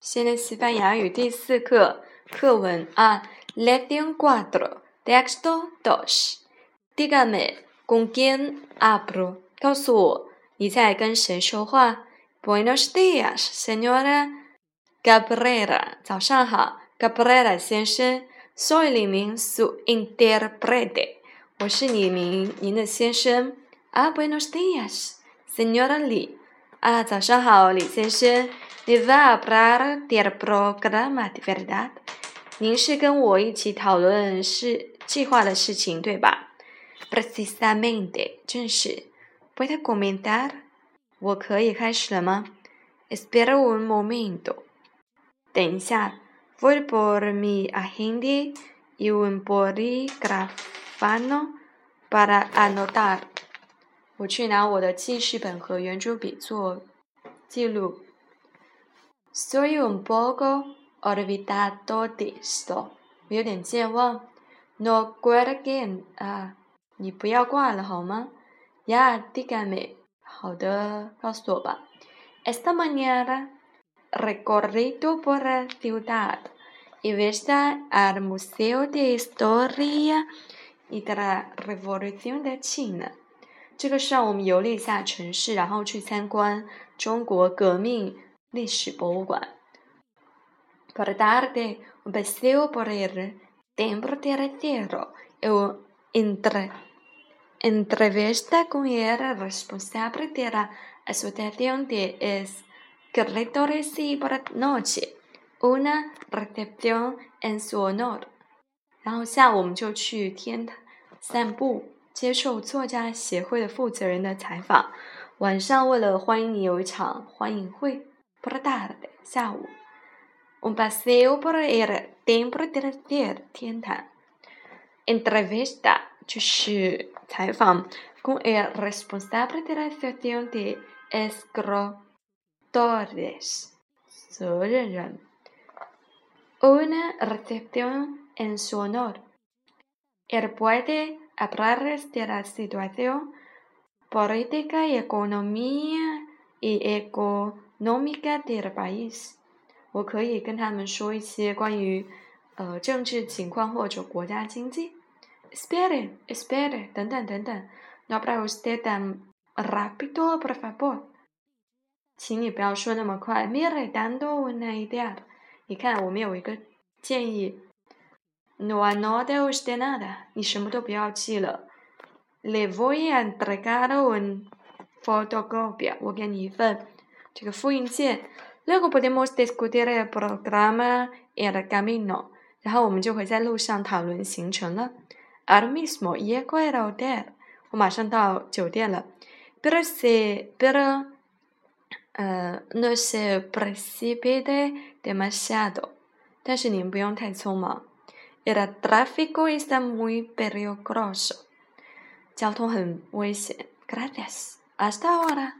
现在西班牙语第四课课文啊，Lección cuatro, texto dos. Dígame con quién hablo. 告诉我你在跟谁说话。Buenos días, señora Cabrera. 早上好，Cabrera 先生。Soy 李明 su intérprete. 我是李明，您的先生。Ah, buenos días, señora Li. 啊，早上好，李先生。你 va hablar del programa de verdad？您是跟我一起讨论是计划的事情，对吧？Precisamente，正是。Puede comenzar？我可以开始了吗？Espera un momento。等一下。Voy por mi agenda y un bolígrafo para anotar。我去拿我的记事本和圆珠笔做记录。Soy un poco olvidado de esto，我有点健忘。No cuelguen 啊，你不要挂了好吗？Ya dígame，好的，告诉我吧。Esta mañana recorrido por la ciudad y visita al Museo de Historia y de la Revolución de China。这个上午我们游了一下城市，然后去参观中国革命。历史博物馆。Por tarde, un paseo por el templo del cielo y una entre, entrevista con el responsable de la asociación de escritores y por la noche, una recepción en su honor。然后下午我们就去天散步，接受作家协会的负责人的采访。晚上为了欢迎你有一场欢迎会。por la tarde, 下午，un paseo por el templo del cielo, 天坛，entrevista 就是采访，con el responsable de la asociación de escritores，责任人，una recepción en su honor. Él puede hablarles de la situación política y economía y eco Nomica del país，我可以跟他们说一些关于呃政治情况或者国家经济。Espere，espere，等等等等。No habla usted tan rápido, por favor。请你不要说那么快。Mire dando una idea，你看我们有一个建议。No anote usted nada，你什么都不要记了。Le voy a entregar un fotocopia，我给你一份。这个复印件，luego podemos discutir el programa en el camino，然后我们就会在路上讨论行程了。Ahora mismo llego al hotel，我马上到酒店了。Pero se pero 呃 no se precipite demasiado，但是您不用太匆忙。El tráfico está muy peligroso，交通很危险。Gracias，hasta ahora。